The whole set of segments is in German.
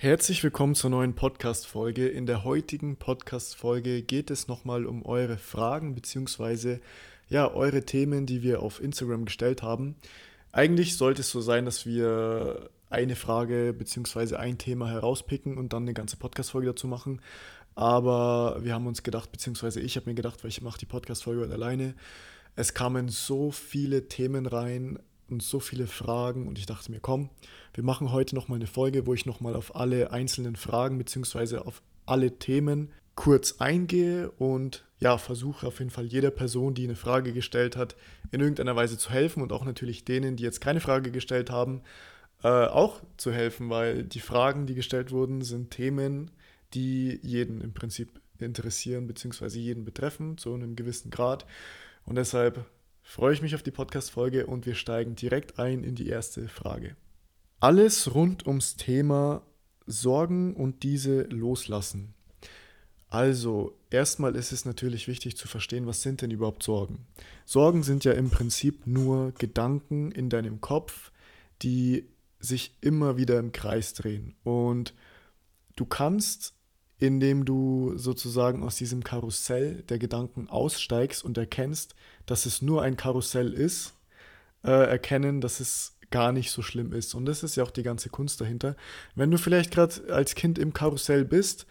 Herzlich willkommen zur neuen Podcast-Folge. In der heutigen Podcast-Folge geht es nochmal um eure Fragen bzw. ja, eure Themen, die wir auf Instagram gestellt haben. Eigentlich sollte es so sein, dass wir eine Frage bzw. ein Thema herauspicken und dann eine ganze Podcast-Folge dazu machen. Aber wir haben uns gedacht, beziehungsweise ich habe mir gedacht, weil ich mache die Podcast-Folge alleine. Es kamen so viele Themen rein, und so viele Fragen und ich dachte mir, komm, wir machen heute nochmal eine Folge, wo ich nochmal auf alle einzelnen Fragen bzw. auf alle Themen kurz eingehe und ja, versuche auf jeden Fall jeder Person, die eine Frage gestellt hat, in irgendeiner Weise zu helfen und auch natürlich denen, die jetzt keine Frage gestellt haben, äh, auch zu helfen, weil die Fragen, die gestellt wurden, sind Themen, die jeden im Prinzip interessieren bzw. jeden betreffen, zu einem gewissen Grad. Und deshalb freue ich mich auf die Podcast-Folge und wir steigen direkt ein in die erste Frage. Alles rund ums Thema Sorgen und diese loslassen. Also, erstmal ist es natürlich wichtig zu verstehen, was sind denn überhaupt Sorgen? Sorgen sind ja im Prinzip nur Gedanken in deinem Kopf, die sich immer wieder im Kreis drehen. Und du kannst indem du sozusagen aus diesem Karussell der Gedanken aussteigst und erkennst, dass es nur ein Karussell ist, äh, erkennen, dass es gar nicht so schlimm ist. Und das ist ja auch die ganze Kunst dahinter. Wenn du vielleicht gerade als Kind im Karussell bist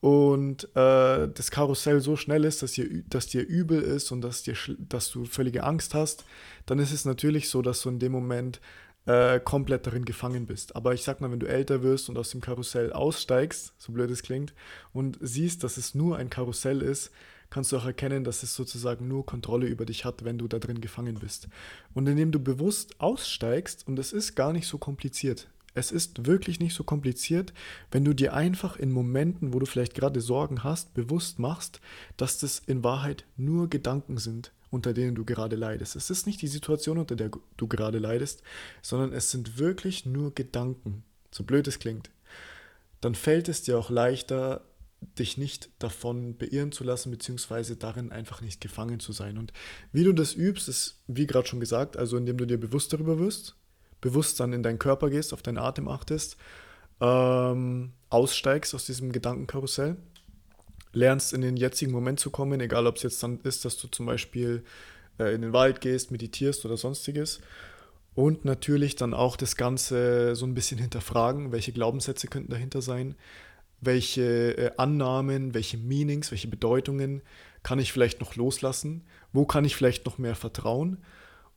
und äh, das Karussell so schnell ist, dass dir, dass dir übel ist und dass, dir, dass du völlige Angst hast, dann ist es natürlich so, dass du in dem Moment äh, komplett darin gefangen bist. Aber ich sag mal, wenn du älter wirst und aus dem Karussell aussteigst, so blöd es klingt, und siehst, dass es nur ein Karussell ist, kannst du auch erkennen, dass es sozusagen nur Kontrolle über dich hat, wenn du da drin gefangen bist. Und indem du bewusst aussteigst, und es ist gar nicht so kompliziert, es ist wirklich nicht so kompliziert, wenn du dir einfach in Momenten, wo du vielleicht gerade Sorgen hast, bewusst machst, dass das in Wahrheit nur Gedanken sind unter denen du gerade leidest. Es ist nicht die Situation, unter der du gerade leidest, sondern es sind wirklich nur Gedanken, so blöd es klingt. Dann fällt es dir auch leichter, dich nicht davon beirren zu lassen, beziehungsweise darin einfach nicht gefangen zu sein. Und wie du das übst, ist, wie gerade schon gesagt, also indem du dir bewusst darüber wirst, bewusst dann in deinen Körper gehst, auf deinen Atem achtest, ähm, aussteigst aus diesem Gedankenkarussell lernst, in den jetzigen Moment zu kommen, egal ob es jetzt dann ist, dass du zum Beispiel äh, in den Wald gehst, meditierst oder sonstiges. Und natürlich dann auch das Ganze so ein bisschen hinterfragen, welche Glaubenssätze könnten dahinter sein, welche äh, Annahmen, welche Meanings, welche Bedeutungen kann ich vielleicht noch loslassen, wo kann ich vielleicht noch mehr vertrauen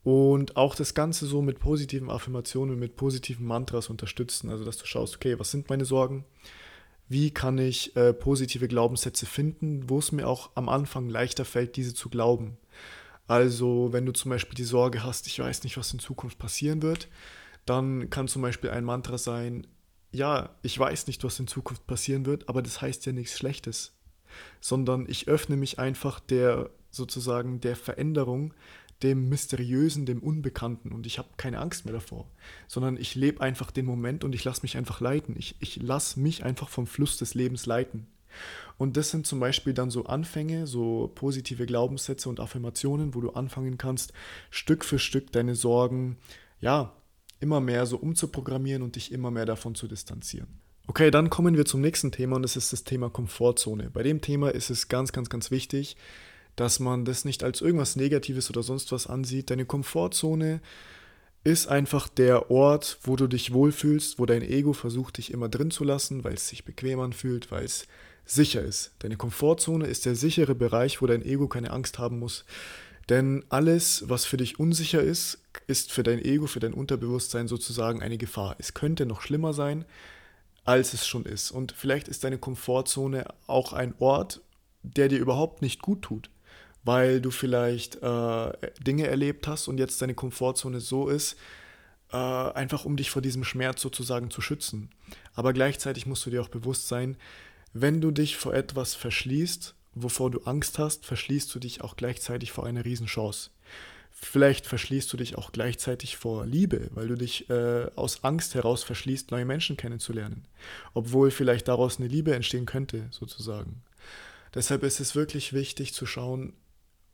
und auch das Ganze so mit positiven Affirmationen, mit positiven Mantras unterstützen, also dass du schaust, okay, was sind meine Sorgen, wie kann ich äh, positive Glaubenssätze finden, wo es mir auch am Anfang leichter fällt, diese zu glauben. Also wenn du zum Beispiel die Sorge hast, ich weiß nicht, was in Zukunft passieren wird, dann kann zum Beispiel ein Mantra sein, ja, ich weiß nicht, was in Zukunft passieren wird, aber das heißt ja nichts Schlechtes, sondern ich öffne mich einfach der sozusagen der Veränderung, dem Mysteriösen, dem Unbekannten und ich habe keine Angst mehr davor, sondern ich lebe einfach den Moment und ich lasse mich einfach leiten. Ich, ich lasse mich einfach vom Fluss des Lebens leiten. Und das sind zum Beispiel dann so Anfänge, so positive Glaubenssätze und Affirmationen, wo du anfangen kannst, Stück für Stück deine Sorgen, ja, immer mehr so umzuprogrammieren und dich immer mehr davon zu distanzieren. Okay, dann kommen wir zum nächsten Thema und das ist das Thema Komfortzone. Bei dem Thema ist es ganz, ganz, ganz wichtig, dass man das nicht als irgendwas Negatives oder sonst was ansieht. Deine Komfortzone ist einfach der Ort, wo du dich wohlfühlst, wo dein Ego versucht, dich immer drin zu lassen, weil es sich bequem anfühlt, weil es sicher ist. Deine Komfortzone ist der sichere Bereich, wo dein Ego keine Angst haben muss. Denn alles, was für dich unsicher ist, ist für dein Ego, für dein Unterbewusstsein sozusagen eine Gefahr. Es könnte noch schlimmer sein, als es schon ist. Und vielleicht ist deine Komfortzone auch ein Ort, der dir überhaupt nicht gut tut weil du vielleicht äh, Dinge erlebt hast und jetzt deine Komfortzone so ist, äh, einfach um dich vor diesem Schmerz sozusagen zu schützen. Aber gleichzeitig musst du dir auch bewusst sein, wenn du dich vor etwas verschließt, wovor du Angst hast, verschließt du dich auch gleichzeitig vor einer Riesenchance. Vielleicht verschließt du dich auch gleichzeitig vor Liebe, weil du dich äh, aus Angst heraus verschließt, neue Menschen kennenzulernen. Obwohl vielleicht daraus eine Liebe entstehen könnte, sozusagen. Deshalb ist es wirklich wichtig zu schauen,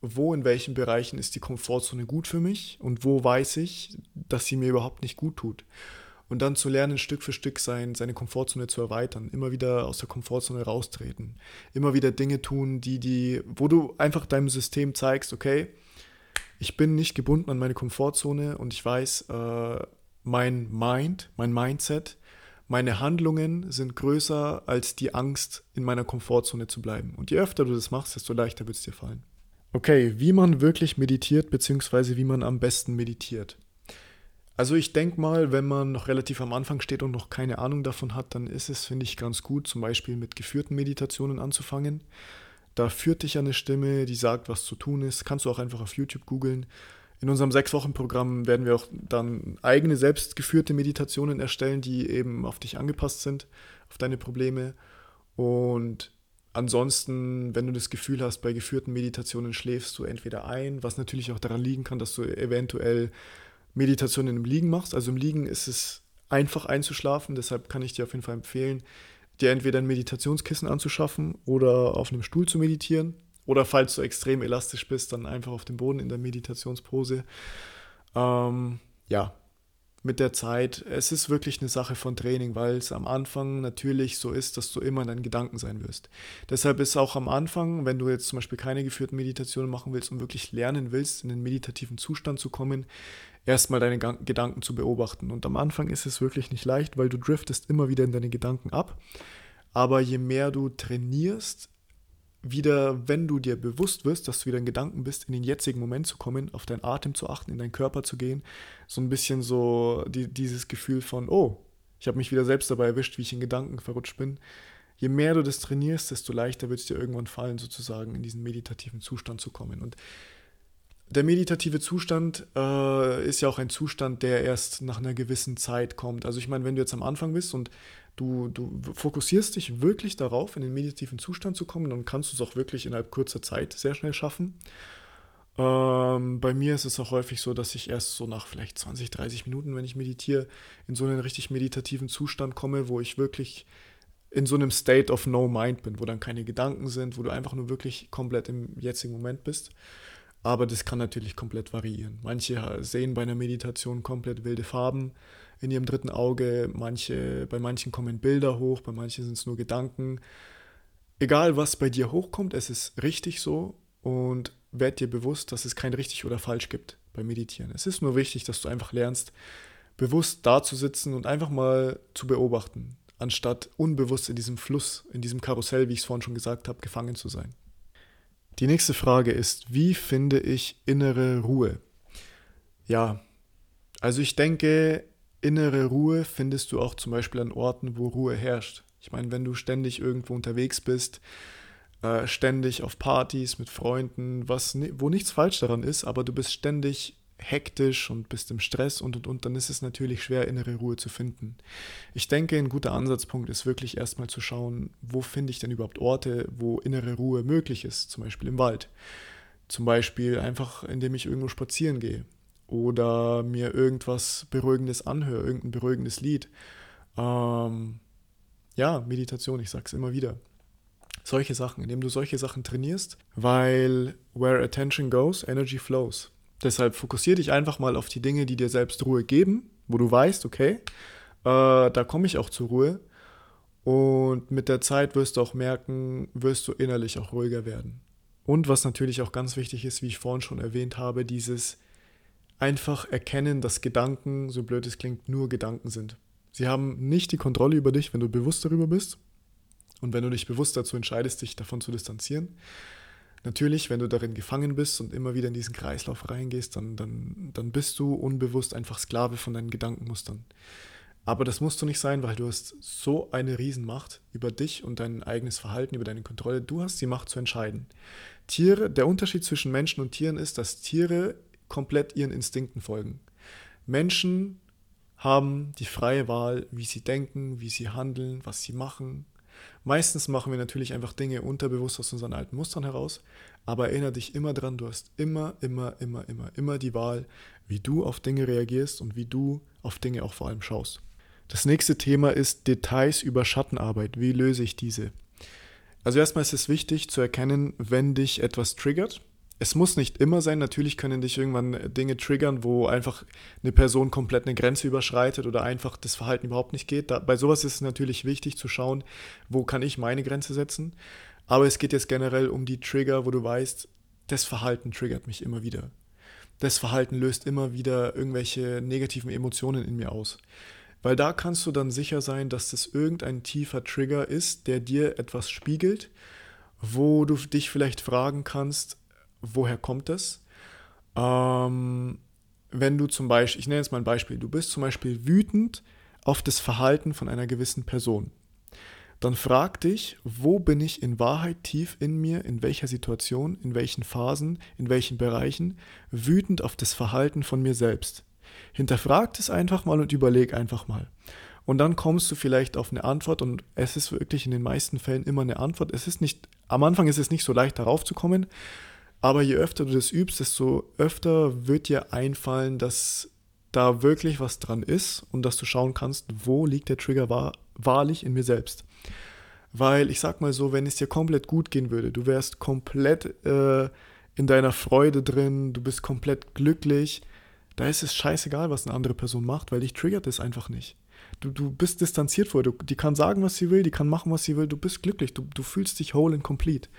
wo in welchen Bereichen ist die Komfortzone gut für mich und wo weiß ich, dass sie mir überhaupt nicht gut tut. und dann zu lernen, Stück für Stück sein, seine Komfortzone zu erweitern, immer wieder aus der Komfortzone raustreten, immer wieder Dinge tun, die die, wo du einfach deinem System zeigst, okay, ich bin nicht gebunden an meine Komfortzone und ich weiß, äh, mein Mind, mein Mindset, meine Handlungen sind größer als die Angst, in meiner Komfortzone zu bleiben. Und je öfter du das machst, desto leichter wird es dir fallen. Okay, wie man wirklich meditiert, beziehungsweise wie man am besten meditiert. Also ich denke mal, wenn man noch relativ am Anfang steht und noch keine Ahnung davon hat, dann ist es, finde ich, ganz gut, zum Beispiel mit geführten Meditationen anzufangen. Da führt dich eine Stimme, die sagt, was zu tun ist. Kannst du auch einfach auf YouTube googeln. In unserem Sechs-Wochen-Programm werden wir auch dann eigene selbstgeführte Meditationen erstellen, die eben auf dich angepasst sind, auf deine Probleme. Und ansonsten, wenn du das Gefühl hast, bei geführten Meditationen schläfst du entweder ein, was natürlich auch daran liegen kann, dass du eventuell Meditationen im Liegen machst. Also im Liegen ist es einfach einzuschlafen, deshalb kann ich dir auf jeden Fall empfehlen, dir entweder ein Meditationskissen anzuschaffen oder auf einem Stuhl zu meditieren. Oder falls du extrem elastisch bist, dann einfach auf dem Boden in der Meditationspose. Ähm, ja, mit der Zeit, es ist wirklich eine Sache von Training, weil es am Anfang natürlich so ist, dass du immer in deinen Gedanken sein wirst. Deshalb ist auch am Anfang, wenn du jetzt zum Beispiel keine geführten Meditationen machen willst und wirklich lernen willst, in den meditativen Zustand zu kommen, erstmal deine Gedanken zu beobachten. Und am Anfang ist es wirklich nicht leicht, weil du driftest immer wieder in deine Gedanken ab. Aber je mehr du trainierst, wieder, wenn du dir bewusst wirst, dass du wieder in Gedanken bist, in den jetzigen Moment zu kommen, auf deinen Atem zu achten, in deinen Körper zu gehen, so ein bisschen so die, dieses Gefühl von, oh, ich habe mich wieder selbst dabei erwischt, wie ich in Gedanken verrutscht bin. Je mehr du das trainierst, desto leichter wird es dir irgendwann fallen, sozusagen in diesen meditativen Zustand zu kommen. Und der meditative Zustand äh, ist ja auch ein Zustand, der erst nach einer gewissen Zeit kommt. Also ich meine, wenn du jetzt am Anfang bist und du, du fokussierst dich wirklich darauf, in den meditativen Zustand zu kommen, dann kannst du es auch wirklich innerhalb kurzer Zeit sehr schnell schaffen. Ähm, bei mir ist es auch häufig so, dass ich erst so nach vielleicht 20, 30 Minuten, wenn ich meditiere, in so einen richtig meditativen Zustand komme, wo ich wirklich in so einem State of No Mind bin, wo dann keine Gedanken sind, wo du einfach nur wirklich komplett im jetzigen Moment bist. Aber das kann natürlich komplett variieren. Manche sehen bei einer Meditation komplett wilde Farben in ihrem dritten Auge, manche, bei manchen kommen Bilder hoch, bei manchen sind es nur Gedanken. Egal was bei dir hochkommt, es ist richtig so und werd dir bewusst, dass es kein richtig oder falsch gibt beim Meditieren. Es ist nur wichtig, dass du einfach lernst, bewusst da zu sitzen und einfach mal zu beobachten, anstatt unbewusst in diesem Fluss, in diesem Karussell, wie ich es vorhin schon gesagt habe, gefangen zu sein. Die nächste Frage ist, wie finde ich innere Ruhe? Ja, also ich denke, innere Ruhe findest du auch zum Beispiel an Orten, wo Ruhe herrscht. Ich meine, wenn du ständig irgendwo unterwegs bist, äh, ständig auf Partys mit Freunden, was, wo nichts falsch daran ist, aber du bist ständig hektisch und bist im Stress und und und, dann ist es natürlich schwer, innere Ruhe zu finden. Ich denke, ein guter Ansatzpunkt ist wirklich erstmal zu schauen, wo finde ich denn überhaupt Orte, wo innere Ruhe möglich ist, zum Beispiel im Wald. Zum Beispiel einfach, indem ich irgendwo spazieren gehe oder mir irgendwas Beruhigendes anhöre, irgendein beruhigendes Lied. Ähm, ja, Meditation, ich sag's immer wieder. Solche Sachen, indem du solche Sachen trainierst, weil where attention goes, energy flows. Deshalb fokussiere dich einfach mal auf die Dinge, die dir selbst Ruhe geben, wo du weißt, okay, äh, da komme ich auch zur Ruhe. Und mit der Zeit wirst du auch merken, wirst du innerlich auch ruhiger werden. Und was natürlich auch ganz wichtig ist, wie ich vorhin schon erwähnt habe, dieses einfach erkennen, dass Gedanken, so blöd es klingt, nur Gedanken sind. Sie haben nicht die Kontrolle über dich, wenn du bewusst darüber bist und wenn du dich bewusst dazu entscheidest, dich davon zu distanzieren. Natürlich, wenn du darin gefangen bist und immer wieder in diesen Kreislauf reingehst, dann, dann, dann bist du unbewusst einfach Sklave von deinen Gedankenmustern. Aber das musst du nicht sein, weil du hast so eine Riesenmacht über dich und dein eigenes Verhalten, über deine Kontrolle. Du hast die Macht zu entscheiden. Tiere, der Unterschied zwischen Menschen und Tieren ist, dass Tiere komplett ihren Instinkten folgen. Menschen haben die freie Wahl, wie sie denken, wie sie handeln, was sie machen, Meistens machen wir natürlich einfach Dinge unterbewusst aus unseren alten Mustern heraus, aber erinnere dich immer dran, du hast immer, immer, immer, immer, immer die Wahl, wie du auf Dinge reagierst und wie du auf Dinge auch vor allem schaust. Das nächste Thema ist Details über Schattenarbeit. Wie löse ich diese? Also erstmal ist es wichtig zu erkennen, wenn dich etwas triggert. Es muss nicht immer sein. Natürlich können dich irgendwann Dinge triggern, wo einfach eine Person komplett eine Grenze überschreitet oder einfach das Verhalten überhaupt nicht geht. Da, bei sowas ist es natürlich wichtig zu schauen, wo kann ich meine Grenze setzen. Aber es geht jetzt generell um die Trigger, wo du weißt, das Verhalten triggert mich immer wieder. Das Verhalten löst immer wieder irgendwelche negativen Emotionen in mir aus. Weil da kannst du dann sicher sein, dass das irgendein tiefer Trigger ist, der dir etwas spiegelt, wo du dich vielleicht fragen kannst, woher kommt das? Ähm, wenn du zum Beispiel, ich nenne jetzt mal ein Beispiel, du bist zum Beispiel wütend auf das Verhalten von einer gewissen Person. Dann frag dich, wo bin ich in Wahrheit tief in mir, in welcher Situation, in welchen Phasen, in welchen Bereichen wütend auf das Verhalten von mir selbst. Hinterfrag es einfach mal und überleg einfach mal. Und dann kommst du vielleicht auf eine Antwort und es ist wirklich in den meisten Fällen immer eine Antwort. Es ist nicht, am Anfang ist es nicht so leicht darauf zu kommen, aber je öfter du das übst, desto öfter wird dir einfallen, dass da wirklich was dran ist und dass du schauen kannst, wo liegt der Trigger wahr, wahrlich in mir selbst. Weil ich sag mal so, wenn es dir komplett gut gehen würde, du wärst komplett äh, in deiner Freude drin, du bist komplett glücklich, da ist es scheißegal, was eine andere Person macht, weil dich triggert es einfach nicht. Du, du bist distanziert vor, du, die kann sagen, was sie will, die kann machen, was sie will, du bist glücklich, du, du fühlst dich whole and complete.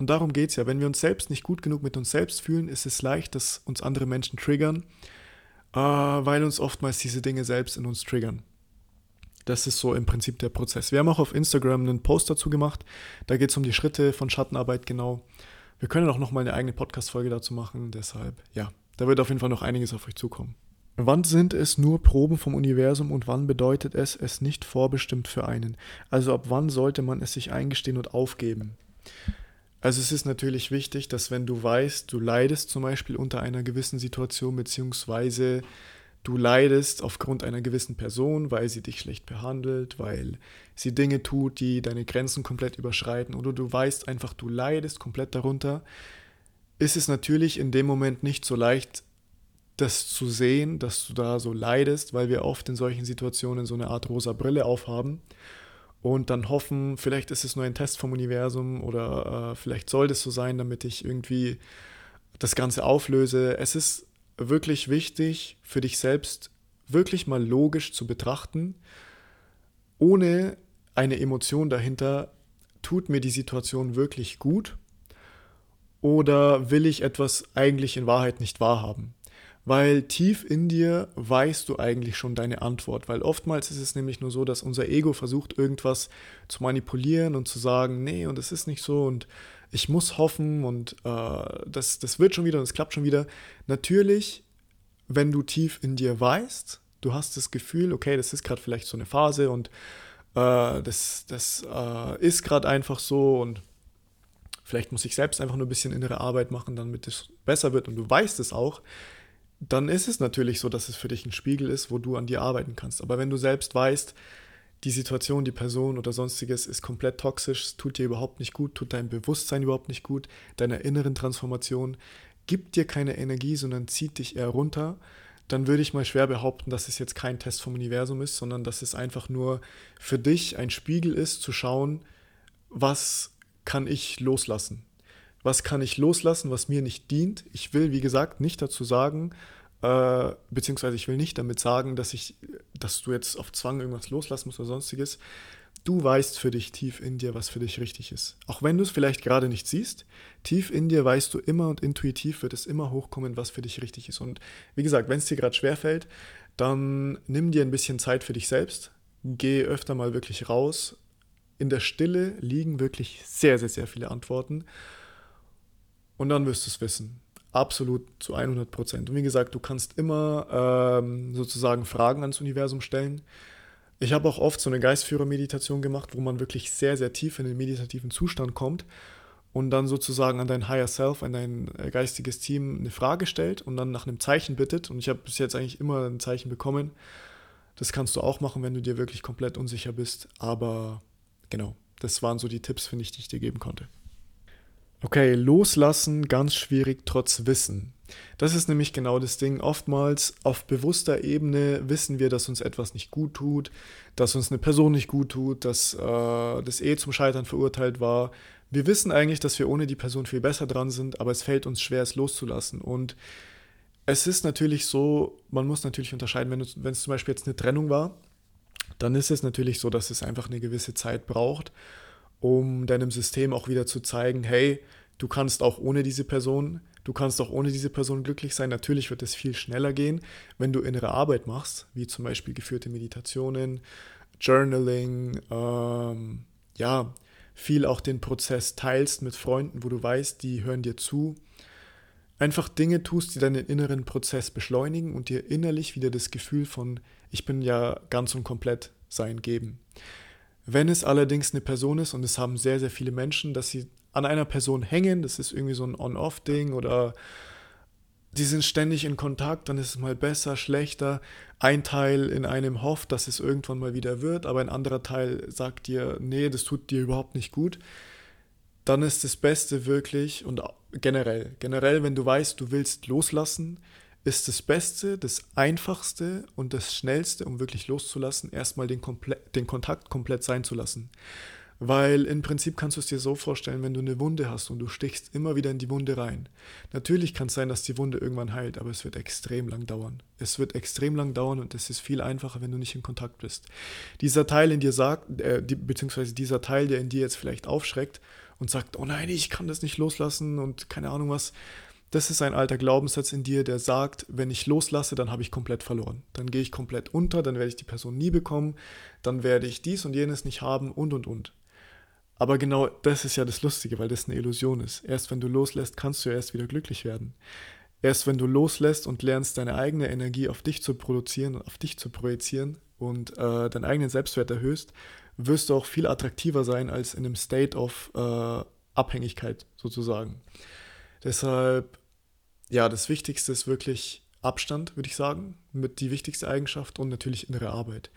Und darum geht es ja. Wenn wir uns selbst nicht gut genug mit uns selbst fühlen, ist es leicht, dass uns andere Menschen triggern, äh, weil uns oftmals diese Dinge selbst in uns triggern. Das ist so im Prinzip der Prozess. Wir haben auch auf Instagram einen Post dazu gemacht. Da geht es um die Schritte von Schattenarbeit genau. Wir können auch noch mal eine eigene Podcast-Folge dazu machen. Deshalb, ja, da wird auf jeden Fall noch einiges auf euch zukommen. Wann sind es nur Proben vom Universum und wann bedeutet es, es nicht vorbestimmt für einen? Also ab wann sollte man es sich eingestehen und aufgeben? Also es ist natürlich wichtig, dass wenn du weißt, du leidest zum Beispiel unter einer gewissen Situation, beziehungsweise du leidest aufgrund einer gewissen Person, weil sie dich schlecht behandelt, weil sie Dinge tut, die deine Grenzen komplett überschreiten, oder du weißt einfach, du leidest komplett darunter, ist es natürlich in dem Moment nicht so leicht, das zu sehen, dass du da so leidest, weil wir oft in solchen Situationen so eine Art rosa Brille aufhaben und dann hoffen, vielleicht ist es nur ein Test vom Universum oder äh, vielleicht soll das so sein, damit ich irgendwie das Ganze auflöse. Es ist wirklich wichtig für dich selbst wirklich mal logisch zu betrachten, ohne eine Emotion dahinter, tut mir die Situation wirklich gut oder will ich etwas eigentlich in Wahrheit nicht wahrhaben? Weil tief in dir weißt du eigentlich schon deine Antwort, weil oftmals ist es nämlich nur so, dass unser Ego versucht, irgendwas zu manipulieren und zu sagen, nee, und es ist nicht so und ich muss hoffen und äh, das, das wird schon wieder und es klappt schon wieder. Natürlich, wenn du tief in dir weißt, du hast das Gefühl, okay, das ist gerade vielleicht so eine Phase und äh, das, das äh, ist gerade einfach so und vielleicht muss ich selbst einfach nur ein bisschen innere Arbeit machen, damit es besser wird und du weißt es auch, dann ist es natürlich so, dass es für dich ein Spiegel ist, wo du an dir arbeiten kannst. Aber wenn du selbst weißt, die Situation, die Person oder sonstiges ist komplett toxisch, tut dir überhaupt nicht gut, tut deinem Bewusstsein überhaupt nicht gut, deiner inneren Transformation, gibt dir keine Energie, sondern zieht dich eher runter, dann würde ich mal schwer behaupten, dass es jetzt kein Test vom Universum ist, sondern dass es einfach nur für dich ein Spiegel ist, zu schauen, was kann ich loslassen? Was kann ich loslassen, was mir nicht dient. Ich will, wie gesagt, nicht dazu sagen, äh, beziehungsweise ich will nicht damit sagen, dass ich, dass du jetzt auf Zwang irgendwas loslassen musst oder sonstiges. Du weißt für dich tief in dir, was für dich richtig ist. Auch wenn du es vielleicht gerade nicht siehst, tief in dir weißt du immer und intuitiv wird es immer hochkommen, was für dich richtig ist. Und wie gesagt, wenn es dir gerade schwerfällt, dann nimm dir ein bisschen Zeit für dich selbst. Geh öfter mal wirklich raus. In der Stille liegen wirklich sehr, sehr, sehr viele Antworten. Und dann wirst du es wissen. Absolut zu 100 Prozent. Und wie gesagt, du kannst immer ähm, sozusagen Fragen ans Universum stellen. Ich habe auch oft so eine Geistführer-Meditation gemacht, wo man wirklich sehr, sehr tief in den meditativen Zustand kommt und dann sozusagen an dein Higher Self, an dein äh, geistiges Team eine Frage stellt und dann nach einem Zeichen bittet. Und ich habe bis jetzt eigentlich immer ein Zeichen bekommen. Das kannst du auch machen, wenn du dir wirklich komplett unsicher bist. Aber genau, das waren so die Tipps, finde ich, die ich dir geben konnte. Okay, loslassen ganz schwierig trotz Wissen. Das ist nämlich genau das Ding. Oftmals auf bewusster Ebene wissen wir, dass uns etwas nicht gut tut, dass uns eine Person nicht gut tut, dass äh, das eh zum Scheitern verurteilt war. Wir wissen eigentlich, dass wir ohne die Person viel besser dran sind, aber es fällt uns schwer, es loszulassen. Und es ist natürlich so, man muss natürlich unterscheiden, wenn, wenn es zum Beispiel jetzt eine Trennung war, dann ist es natürlich so, dass es einfach eine gewisse Zeit braucht, um deinem System auch wieder zu zeigen, hey, du kannst auch ohne diese Person, du kannst auch ohne diese Person glücklich sein. Natürlich wird es viel schneller gehen, wenn du innere Arbeit machst, wie zum Beispiel geführte Meditationen, Journaling, ähm, ja, viel auch den Prozess teilst mit Freunden, wo du weißt, die hören dir zu. Einfach Dinge tust, die deinen inneren Prozess beschleunigen und dir innerlich wieder das Gefühl von, ich bin ja ganz und komplett sein geben. Wenn es allerdings eine Person ist, und es haben sehr, sehr viele Menschen, dass sie an einer Person hängen, das ist irgendwie so ein On-Off-Ding oder die sind ständig in Kontakt, dann ist es mal besser, schlechter. Ein Teil in einem hofft, dass es irgendwann mal wieder wird, aber ein anderer Teil sagt dir, nee, das tut dir überhaupt nicht gut. Dann ist das Beste wirklich und generell, generell, wenn du weißt, du willst loslassen, ist das Beste, das Einfachste und das Schnellste, um wirklich loszulassen, erstmal den, den Kontakt komplett sein zu lassen. Weil im Prinzip kannst du es dir so vorstellen, wenn du eine Wunde hast und du stichst immer wieder in die Wunde rein. Natürlich kann es sein, dass die Wunde irgendwann heilt, aber es wird extrem lang dauern. Es wird extrem lang dauern und es ist viel einfacher, wenn du nicht in Kontakt bist. Dieser Teil in dir sagt, äh, die, beziehungsweise dieser Teil, der in dir jetzt vielleicht aufschreckt und sagt, oh nein, ich kann das nicht loslassen und keine Ahnung was, das ist ein alter Glaubenssatz in dir, der sagt, wenn ich loslasse, dann habe ich komplett verloren. Dann gehe ich komplett unter, dann werde ich die Person nie bekommen, dann werde ich dies und jenes nicht haben und und und. Aber genau das ist ja das Lustige, weil das eine Illusion ist. Erst wenn du loslässt, kannst du erst wieder glücklich werden. Erst wenn du loslässt und lernst, deine eigene Energie auf dich zu produzieren und auf dich zu projizieren und äh, deinen eigenen Selbstwert erhöhst, wirst du auch viel attraktiver sein als in einem State of äh, Abhängigkeit sozusagen. Deshalb, ja, das Wichtigste ist wirklich Abstand, würde ich sagen, mit die wichtigste Eigenschaft und natürlich innere Arbeit.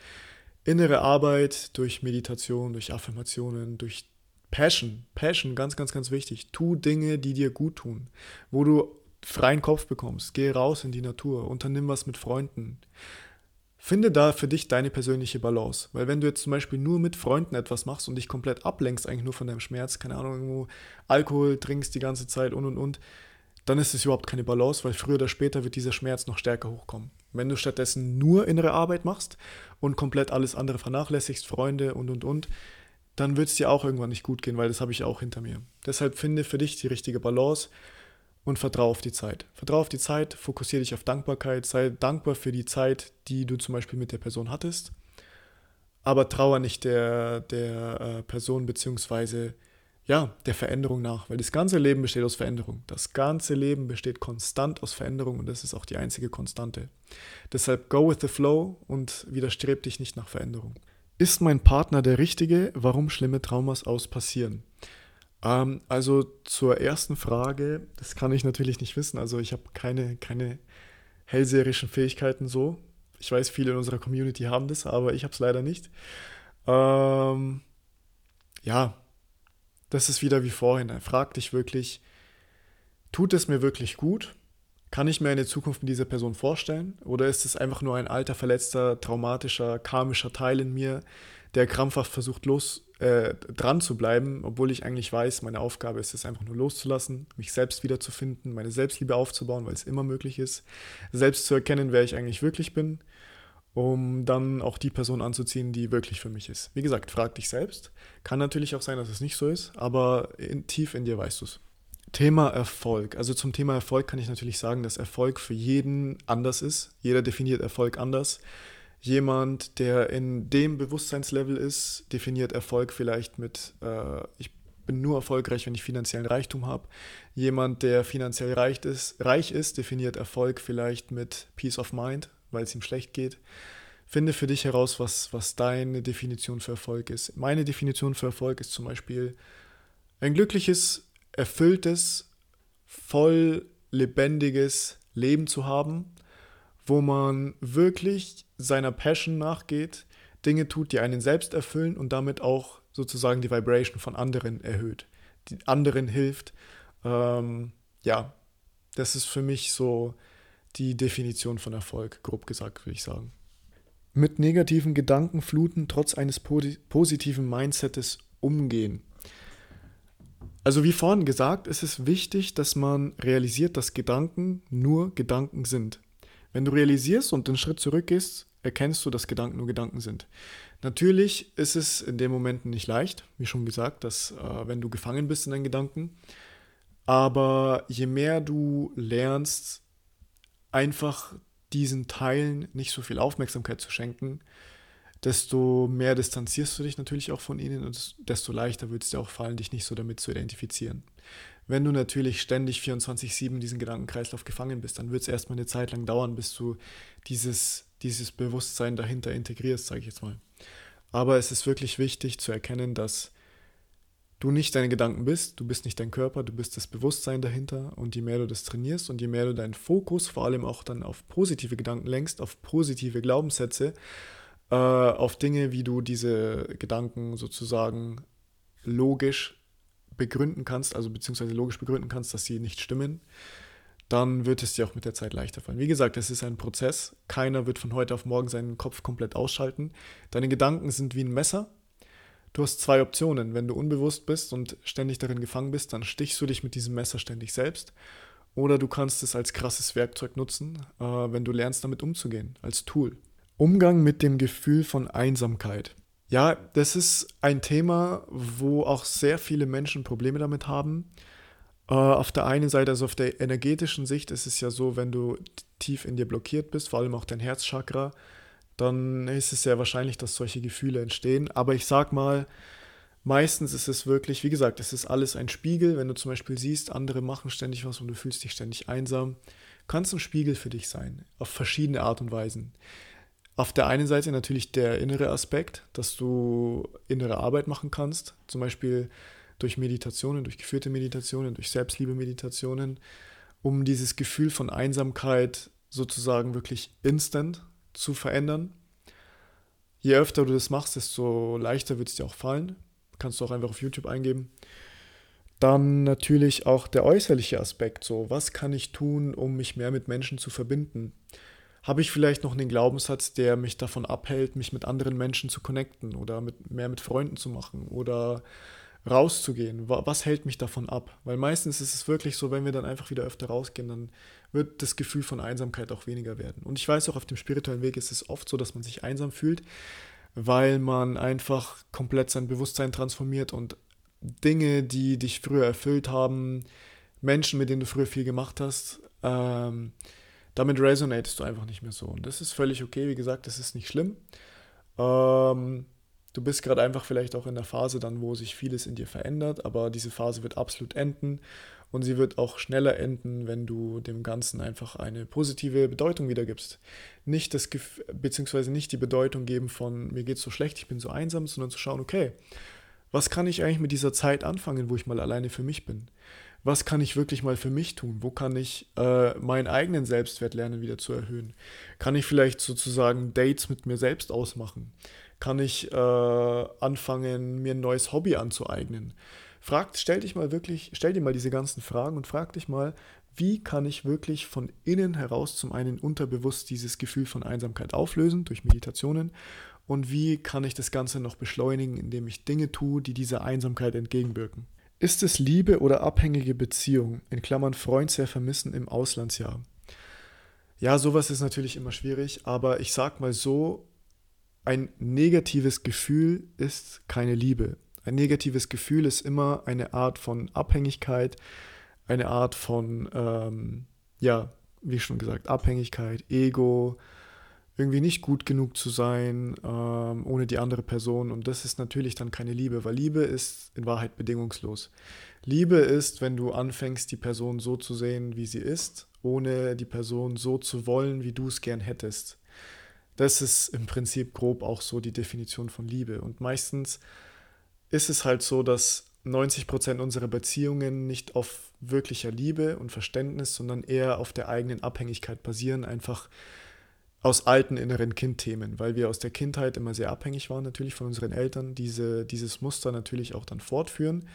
Innere Arbeit durch Meditation, durch Affirmationen, durch Passion, Passion, ganz, ganz, ganz wichtig. Tu Dinge, die dir gut tun, wo du freien Kopf bekommst. Geh raus in die Natur, unternimm was mit Freunden. Finde da für dich deine persönliche Balance. Weil wenn du jetzt zum Beispiel nur mit Freunden etwas machst und dich komplett ablenkst, eigentlich nur von deinem Schmerz, keine Ahnung, irgendwo Alkohol trinkst die ganze Zeit und und und, dann ist es überhaupt keine Balance, weil früher oder später wird dieser Schmerz noch stärker hochkommen. Wenn du stattdessen nur innere Arbeit machst und komplett alles andere vernachlässigst, Freunde und und und, dann wird es dir auch irgendwann nicht gut gehen, weil das habe ich auch hinter mir. Deshalb finde für dich die richtige Balance und vertraue auf die Zeit. Vertraue auf die Zeit, fokussiere dich auf Dankbarkeit, sei dankbar für die Zeit, die du zum Beispiel mit der Person hattest, aber trauer nicht der, der äh, Person beziehungsweise ja, der Veränderung nach, weil das ganze Leben besteht aus Veränderung. Das ganze Leben besteht konstant aus Veränderung und das ist auch die einzige Konstante. Deshalb go with the flow und widerstreb dich nicht nach Veränderung. Ist mein Partner der Richtige? Warum schlimme Traumas aus passieren? Ähm, also zur ersten Frage, das kann ich natürlich nicht wissen. Also ich habe keine, keine hellseherischen Fähigkeiten so. Ich weiß, viele in unserer Community haben das, aber ich habe es leider nicht. Ähm, ja, das ist wieder wie vorhin. Frag dich wirklich, tut es mir wirklich gut? Kann ich mir eine Zukunft mit dieser Person vorstellen? Oder ist es einfach nur ein alter, verletzter, traumatischer, karmischer Teil in mir, der krampfhaft versucht, los, äh, dran zu bleiben, obwohl ich eigentlich weiß, meine Aufgabe ist es einfach nur loszulassen, mich selbst wiederzufinden, meine Selbstliebe aufzubauen, weil es immer möglich ist, selbst zu erkennen, wer ich eigentlich wirklich bin, um dann auch die Person anzuziehen, die wirklich für mich ist. Wie gesagt, frag dich selbst. Kann natürlich auch sein, dass es nicht so ist, aber in, tief in dir weißt du es. Thema Erfolg. Also zum Thema Erfolg kann ich natürlich sagen, dass Erfolg für jeden anders ist. Jeder definiert Erfolg anders. Jemand, der in dem Bewusstseinslevel ist, definiert Erfolg vielleicht mit, äh, ich bin nur erfolgreich, wenn ich finanziellen Reichtum habe. Jemand, der finanziell reich ist, reich ist, definiert Erfolg vielleicht mit Peace of Mind, weil es ihm schlecht geht. Finde für dich heraus, was, was deine Definition für Erfolg ist. Meine Definition für Erfolg ist zum Beispiel ein glückliches erfülltes, voll lebendiges Leben zu haben, wo man wirklich seiner Passion nachgeht, Dinge tut, die einen selbst erfüllen und damit auch sozusagen die Vibration von anderen erhöht, die anderen hilft. Ähm, ja, das ist für mich so die Definition von Erfolg, grob gesagt, würde ich sagen. Mit negativen Gedankenfluten trotz eines positiven Mindsets umgehen. Also wie vorhin gesagt, ist es wichtig, dass man realisiert, dass Gedanken nur Gedanken sind. Wenn du realisierst und einen Schritt zurückgehst, erkennst du, dass Gedanken nur Gedanken sind. Natürlich ist es in dem Moment nicht leicht, wie schon gesagt, dass äh, wenn du gefangen bist in deinen Gedanken, aber je mehr du lernst, einfach diesen Teilen nicht so viel Aufmerksamkeit zu schenken, desto mehr distanzierst du dich natürlich auch von ihnen und desto leichter wird es dir auch fallen, dich nicht so damit zu identifizieren. Wenn du natürlich ständig 24-7 in diesen Gedankenkreislauf gefangen bist, dann wird es erstmal eine Zeit lang dauern, bis du dieses, dieses Bewusstsein dahinter integrierst, sage ich jetzt mal. Aber es ist wirklich wichtig zu erkennen, dass du nicht deine Gedanken bist, du bist nicht dein Körper, du bist das Bewusstsein dahinter und je mehr du das trainierst und je mehr du deinen Fokus vor allem auch dann auf positive Gedanken lenkst, auf positive Glaubenssätze, äh, auf Dinge, wie du diese Gedanken sozusagen logisch begründen kannst, also beziehungsweise logisch begründen kannst, dass sie nicht stimmen, dann wird es dir auch mit der Zeit leichter fallen. Wie gesagt, es ist ein Prozess. Keiner wird von heute auf morgen seinen Kopf komplett ausschalten. Deine Gedanken sind wie ein Messer. Du hast zwei Optionen. Wenn du unbewusst bist und ständig darin gefangen bist, dann stichst du dich mit diesem Messer ständig selbst. Oder du kannst es als krasses Werkzeug nutzen, äh, wenn du lernst, damit umzugehen, als Tool. Umgang mit dem Gefühl von Einsamkeit. Ja, das ist ein Thema, wo auch sehr viele Menschen Probleme damit haben. Äh, auf der einen Seite, also auf der energetischen Sicht, ist es ja so, wenn du tief in dir blockiert bist, vor allem auch dein Herzchakra, dann ist es sehr wahrscheinlich, dass solche Gefühle entstehen. Aber ich sag mal, meistens ist es wirklich, wie gesagt, es ist alles ein Spiegel. Wenn du zum Beispiel siehst, andere machen ständig was und du fühlst dich ständig einsam, kann es ein Spiegel für dich sein, auf verschiedene Art und Weisen. Auf der einen Seite natürlich der innere Aspekt, dass du innere Arbeit machen kannst, zum Beispiel durch Meditationen, durch geführte Meditationen, durch Selbstliebe-Meditationen, um dieses Gefühl von Einsamkeit sozusagen wirklich instant zu verändern. Je öfter du das machst, desto leichter wird es dir auch fallen. Kannst du auch einfach auf YouTube eingeben. Dann natürlich auch der äußerliche Aspekt. So, was kann ich tun, um mich mehr mit Menschen zu verbinden? Habe ich vielleicht noch einen Glaubenssatz, der mich davon abhält, mich mit anderen Menschen zu connecten oder mit, mehr mit Freunden zu machen? Oder rauszugehen? Was hält mich davon ab? Weil meistens ist es wirklich so, wenn wir dann einfach wieder öfter rausgehen, dann wird das Gefühl von Einsamkeit auch weniger werden. Und ich weiß auch, auf dem spirituellen Weg ist es oft so, dass man sich einsam fühlt, weil man einfach komplett sein Bewusstsein transformiert und Dinge, die dich früher erfüllt haben, Menschen, mit denen du früher viel gemacht hast, ähm, damit resonatest du einfach nicht mehr so. Und das ist völlig okay, wie gesagt, das ist nicht schlimm. Ähm, Du bist gerade einfach vielleicht auch in der Phase dann, wo sich vieles in dir verändert, aber diese Phase wird absolut enden und sie wird auch schneller enden, wenn du dem Ganzen einfach eine positive Bedeutung wiedergibst. Nicht das beziehungsweise nicht die Bedeutung geben von mir geht es so schlecht, ich bin so einsam, sondern zu schauen, okay, was kann ich eigentlich mit dieser Zeit anfangen, wo ich mal alleine für mich bin? Was kann ich wirklich mal für mich tun? Wo kann ich äh, meinen eigenen Selbstwert lernen, wieder zu erhöhen? Kann ich vielleicht sozusagen Dates mit mir selbst ausmachen? Kann ich äh, anfangen, mir ein neues Hobby anzueignen? Fragt, stell dich mal wirklich, stell dir mal diese ganzen Fragen und frag dich mal, wie kann ich wirklich von innen heraus zum einen unterbewusst dieses Gefühl von Einsamkeit auflösen durch Meditationen und wie kann ich das Ganze noch beschleunigen, indem ich Dinge tue, die dieser Einsamkeit entgegenwirken. Ist es Liebe oder abhängige Beziehung, in Klammern Freund sehr vermissen im Auslandsjahr? Ja, sowas ist natürlich immer schwierig, aber ich sag mal so, ein negatives Gefühl ist keine Liebe. Ein negatives Gefühl ist immer eine Art von Abhängigkeit, eine Art von, ähm, ja, wie schon gesagt, Abhängigkeit, Ego, irgendwie nicht gut genug zu sein ähm, ohne die andere Person. Und das ist natürlich dann keine Liebe, weil Liebe ist in Wahrheit bedingungslos. Liebe ist, wenn du anfängst, die Person so zu sehen, wie sie ist, ohne die Person so zu wollen, wie du es gern hättest. Das ist im Prinzip grob auch so die Definition von Liebe. Und meistens ist es halt so, dass 90 Prozent unserer Beziehungen nicht auf wirklicher Liebe und Verständnis, sondern eher auf der eigenen Abhängigkeit basieren, einfach aus alten inneren Kindthemen, weil wir aus der Kindheit immer sehr abhängig waren, natürlich von unseren Eltern, diese, dieses Muster natürlich auch dann fortführen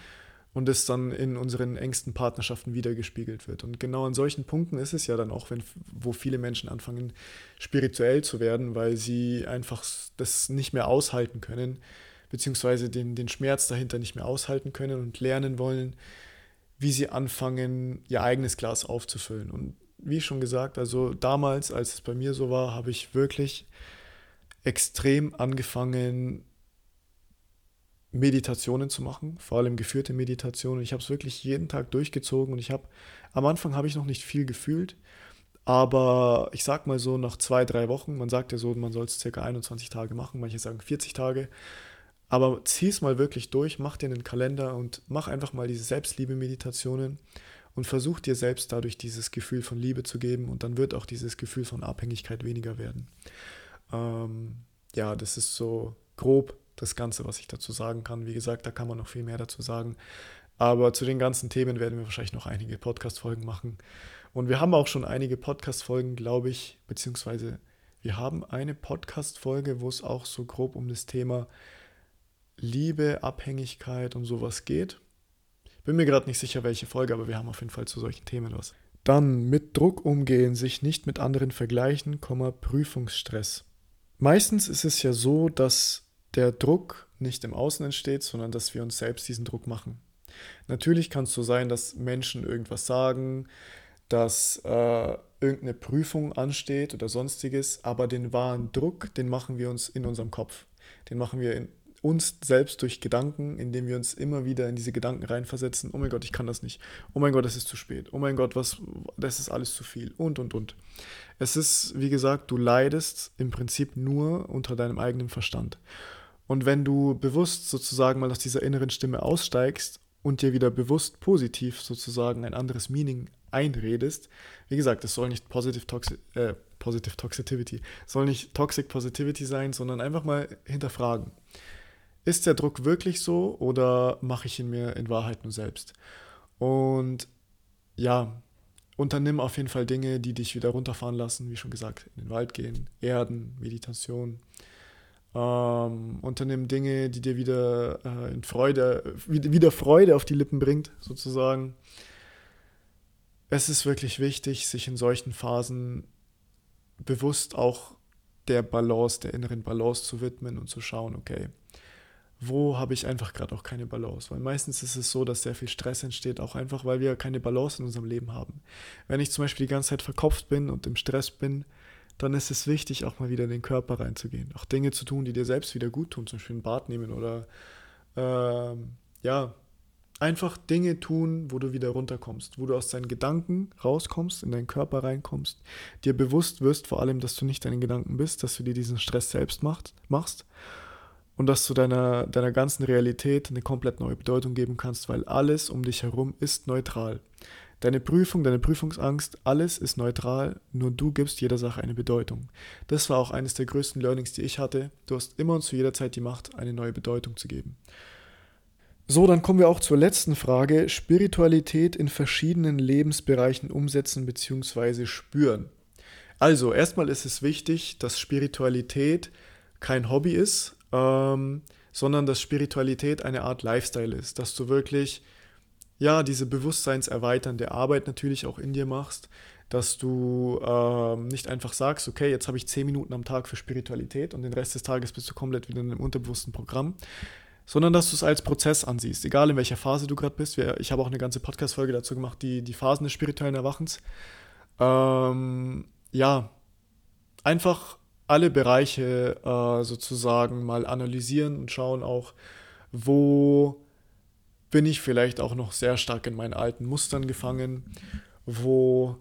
und es dann in unseren engsten Partnerschaften wiedergespiegelt wird. Und genau an solchen Punkten ist es ja dann auch, wenn, wo viele Menschen anfangen, spirituell zu werden, weil sie einfach das nicht mehr aushalten können, beziehungsweise den, den Schmerz dahinter nicht mehr aushalten können und lernen wollen, wie sie anfangen, ihr eigenes Glas aufzufüllen. Und wie schon gesagt, also damals, als es bei mir so war, habe ich wirklich extrem angefangen, Meditationen zu machen, vor allem geführte Meditationen. Ich habe es wirklich jeden Tag durchgezogen und ich habe, am Anfang habe ich noch nicht viel gefühlt, aber ich sag mal so, nach zwei, drei Wochen, man sagt ja so, man soll es circa 21 Tage machen, manche sagen 40 Tage, aber zieh es mal wirklich durch, mach dir einen Kalender und mach einfach mal diese Selbstliebe-Meditationen und versuch dir selbst dadurch dieses Gefühl von Liebe zu geben und dann wird auch dieses Gefühl von Abhängigkeit weniger werden. Ähm, ja, das ist so grob das Ganze, was ich dazu sagen kann. Wie gesagt, da kann man noch viel mehr dazu sagen. Aber zu den ganzen Themen werden wir wahrscheinlich noch einige Podcast-Folgen machen. Und wir haben auch schon einige Podcast-Folgen, glaube ich, beziehungsweise wir haben eine Podcast-Folge, wo es auch so grob um das Thema Liebe, Abhängigkeit und sowas geht. Bin mir gerade nicht sicher, welche Folge, aber wir haben auf jeden Fall zu solchen Themen was. Dann mit Druck umgehen, sich nicht mit anderen vergleichen, Prüfungsstress. Meistens ist es ja so, dass der Druck nicht im Außen entsteht, sondern dass wir uns selbst diesen Druck machen. Natürlich kann es so sein, dass Menschen irgendwas sagen, dass äh, irgendeine Prüfung ansteht oder sonstiges, aber den wahren Druck, den machen wir uns in unserem Kopf. Den machen wir in uns selbst durch Gedanken, indem wir uns immer wieder in diese Gedanken reinversetzen, oh mein Gott, ich kann das nicht, oh mein Gott, es ist zu spät, oh mein Gott, was, das ist alles zu viel und, und, und. Es ist, wie gesagt, du leidest im Prinzip nur unter deinem eigenen Verstand. Und wenn du bewusst sozusagen mal aus dieser inneren Stimme aussteigst und dir wieder bewusst positiv sozusagen ein anderes Meaning einredest, wie gesagt, es soll nicht Positive, Toxi äh, Positive Toxicity, soll nicht Toxic Positivity sein, sondern einfach mal hinterfragen. Ist der Druck wirklich so oder mache ich ihn mir in Wahrheit nur selbst? Und ja, unternimm auf jeden Fall Dinge, die dich wieder runterfahren lassen, wie schon gesagt, in den Wald gehen, Erden, Meditation. Ähm, unternimm Dinge, die dir wieder äh, in Freude, wieder Freude auf die Lippen bringt, sozusagen. Es ist wirklich wichtig, sich in solchen Phasen bewusst auch der Balance, der inneren Balance zu widmen und zu schauen, okay, wo habe ich einfach gerade auch keine Balance? Weil meistens ist es so, dass sehr viel Stress entsteht, auch einfach, weil wir keine Balance in unserem Leben haben. Wenn ich zum Beispiel die ganze Zeit verkopft bin und im Stress bin, dann ist es wichtig, auch mal wieder in den Körper reinzugehen. Auch Dinge zu tun, die dir selbst wieder gut tun, zum Beispiel ein Bad nehmen oder ähm, ja, einfach Dinge tun, wo du wieder runterkommst, wo du aus deinen Gedanken rauskommst, in deinen Körper reinkommst, dir bewusst wirst vor allem, dass du nicht deine Gedanken bist, dass du dir diesen Stress selbst macht, machst und dass du deiner, deiner ganzen Realität eine komplett neue Bedeutung geben kannst, weil alles um dich herum ist neutral. Deine Prüfung, deine Prüfungsangst, alles ist neutral, nur du gibst jeder Sache eine Bedeutung. Das war auch eines der größten Learnings, die ich hatte. Du hast immer und zu jeder Zeit die Macht, eine neue Bedeutung zu geben. So, dann kommen wir auch zur letzten Frage. Spiritualität in verschiedenen Lebensbereichen umsetzen bzw. spüren. Also, erstmal ist es wichtig, dass Spiritualität kein Hobby ist, ähm, sondern dass Spiritualität eine Art Lifestyle ist, dass du wirklich ja diese bewusstseinserweiternde Arbeit natürlich auch in dir machst, dass du ähm, nicht einfach sagst, okay, jetzt habe ich zehn Minuten am Tag für Spiritualität und den Rest des Tages bist du komplett wieder in einem unterbewussten Programm, sondern dass du es als Prozess ansiehst, egal in welcher Phase du gerade bist. Ich habe auch eine ganze Podcast-Folge dazu gemacht, die, die Phasen des spirituellen Erwachens. Ähm, ja, einfach alle Bereiche äh, sozusagen mal analysieren und schauen auch, wo bin ich vielleicht auch noch sehr stark in meinen alten Mustern gefangen, wo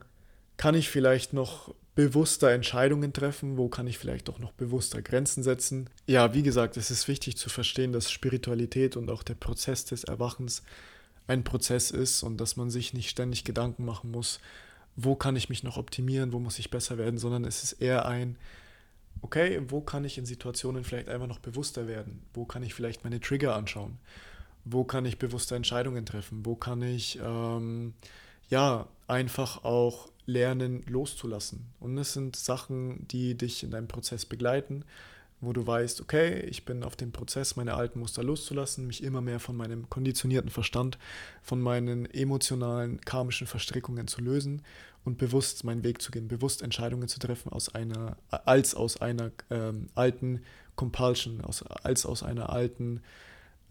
kann ich vielleicht noch bewusster Entscheidungen treffen, wo kann ich vielleicht auch noch bewusster Grenzen setzen. Ja, wie gesagt, es ist wichtig zu verstehen, dass Spiritualität und auch der Prozess des Erwachens ein Prozess ist und dass man sich nicht ständig Gedanken machen muss, wo kann ich mich noch optimieren, wo muss ich besser werden, sondern es ist eher ein okay, wo kann ich in Situationen vielleicht einfach noch bewusster werden? Wo kann ich vielleicht meine Trigger anschauen? Wo kann ich bewusste Entscheidungen treffen? Wo kann ich ähm, ja einfach auch lernen loszulassen? Und es sind Sachen, die dich in deinem Prozess begleiten, wo du weißt, okay, ich bin auf dem Prozess, meine alten Muster loszulassen, mich immer mehr von meinem konditionierten Verstand, von meinen emotionalen, karmischen Verstrickungen zu lösen und bewusst meinen Weg zu gehen, bewusst Entscheidungen zu treffen aus einer, als aus einer ähm, alten, Compulsion, aus, als aus einer alten, äh,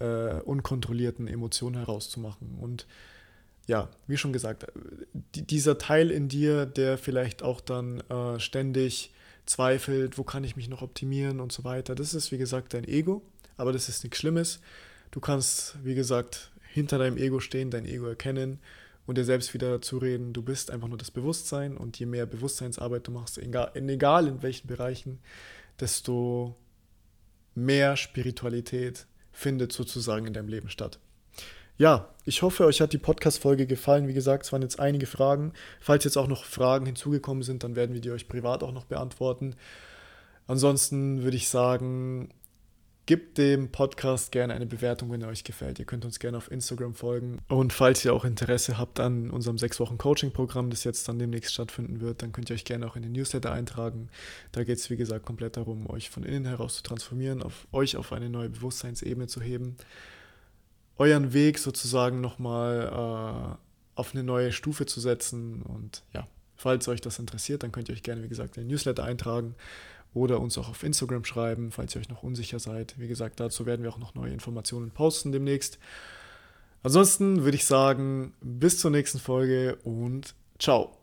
unkontrollierten Emotion herauszumachen. Und ja, wie schon gesagt, die, dieser Teil in dir, der vielleicht auch dann äh, ständig zweifelt, wo kann ich mich noch optimieren und so weiter, das ist wie gesagt dein Ego, aber das ist nichts Schlimmes. Du kannst, wie gesagt, hinter deinem Ego stehen, dein Ego erkennen und dir selbst wieder zureden, du bist einfach nur das Bewusstsein und je mehr Bewusstseinsarbeit du machst, egal in welchen Bereichen, desto mehr Spiritualität findet sozusagen in deinem Leben statt. Ja, ich hoffe, euch hat die Podcast-Folge gefallen. Wie gesagt, es waren jetzt einige Fragen. Falls jetzt auch noch Fragen hinzugekommen sind, dann werden wir die euch privat auch noch beantworten. Ansonsten würde ich sagen, Gebt dem Podcast gerne eine Bewertung, wenn er euch gefällt. Ihr könnt uns gerne auf Instagram folgen. Und falls ihr auch Interesse habt an unserem sechs Wochen Coaching-Programm, das jetzt dann demnächst stattfinden wird, dann könnt ihr euch gerne auch in den Newsletter eintragen. Da geht es, wie gesagt, komplett darum, euch von innen heraus zu transformieren, auf euch auf eine neue Bewusstseinsebene zu heben, euren Weg sozusagen nochmal äh, auf eine neue Stufe zu setzen. Und ja, falls euch das interessiert, dann könnt ihr euch gerne, wie gesagt, in den Newsletter eintragen oder uns auch auf Instagram schreiben, falls ihr euch noch unsicher seid. Wie gesagt, dazu werden wir auch noch neue Informationen posten demnächst. Ansonsten würde ich sagen, bis zur nächsten Folge und ciao.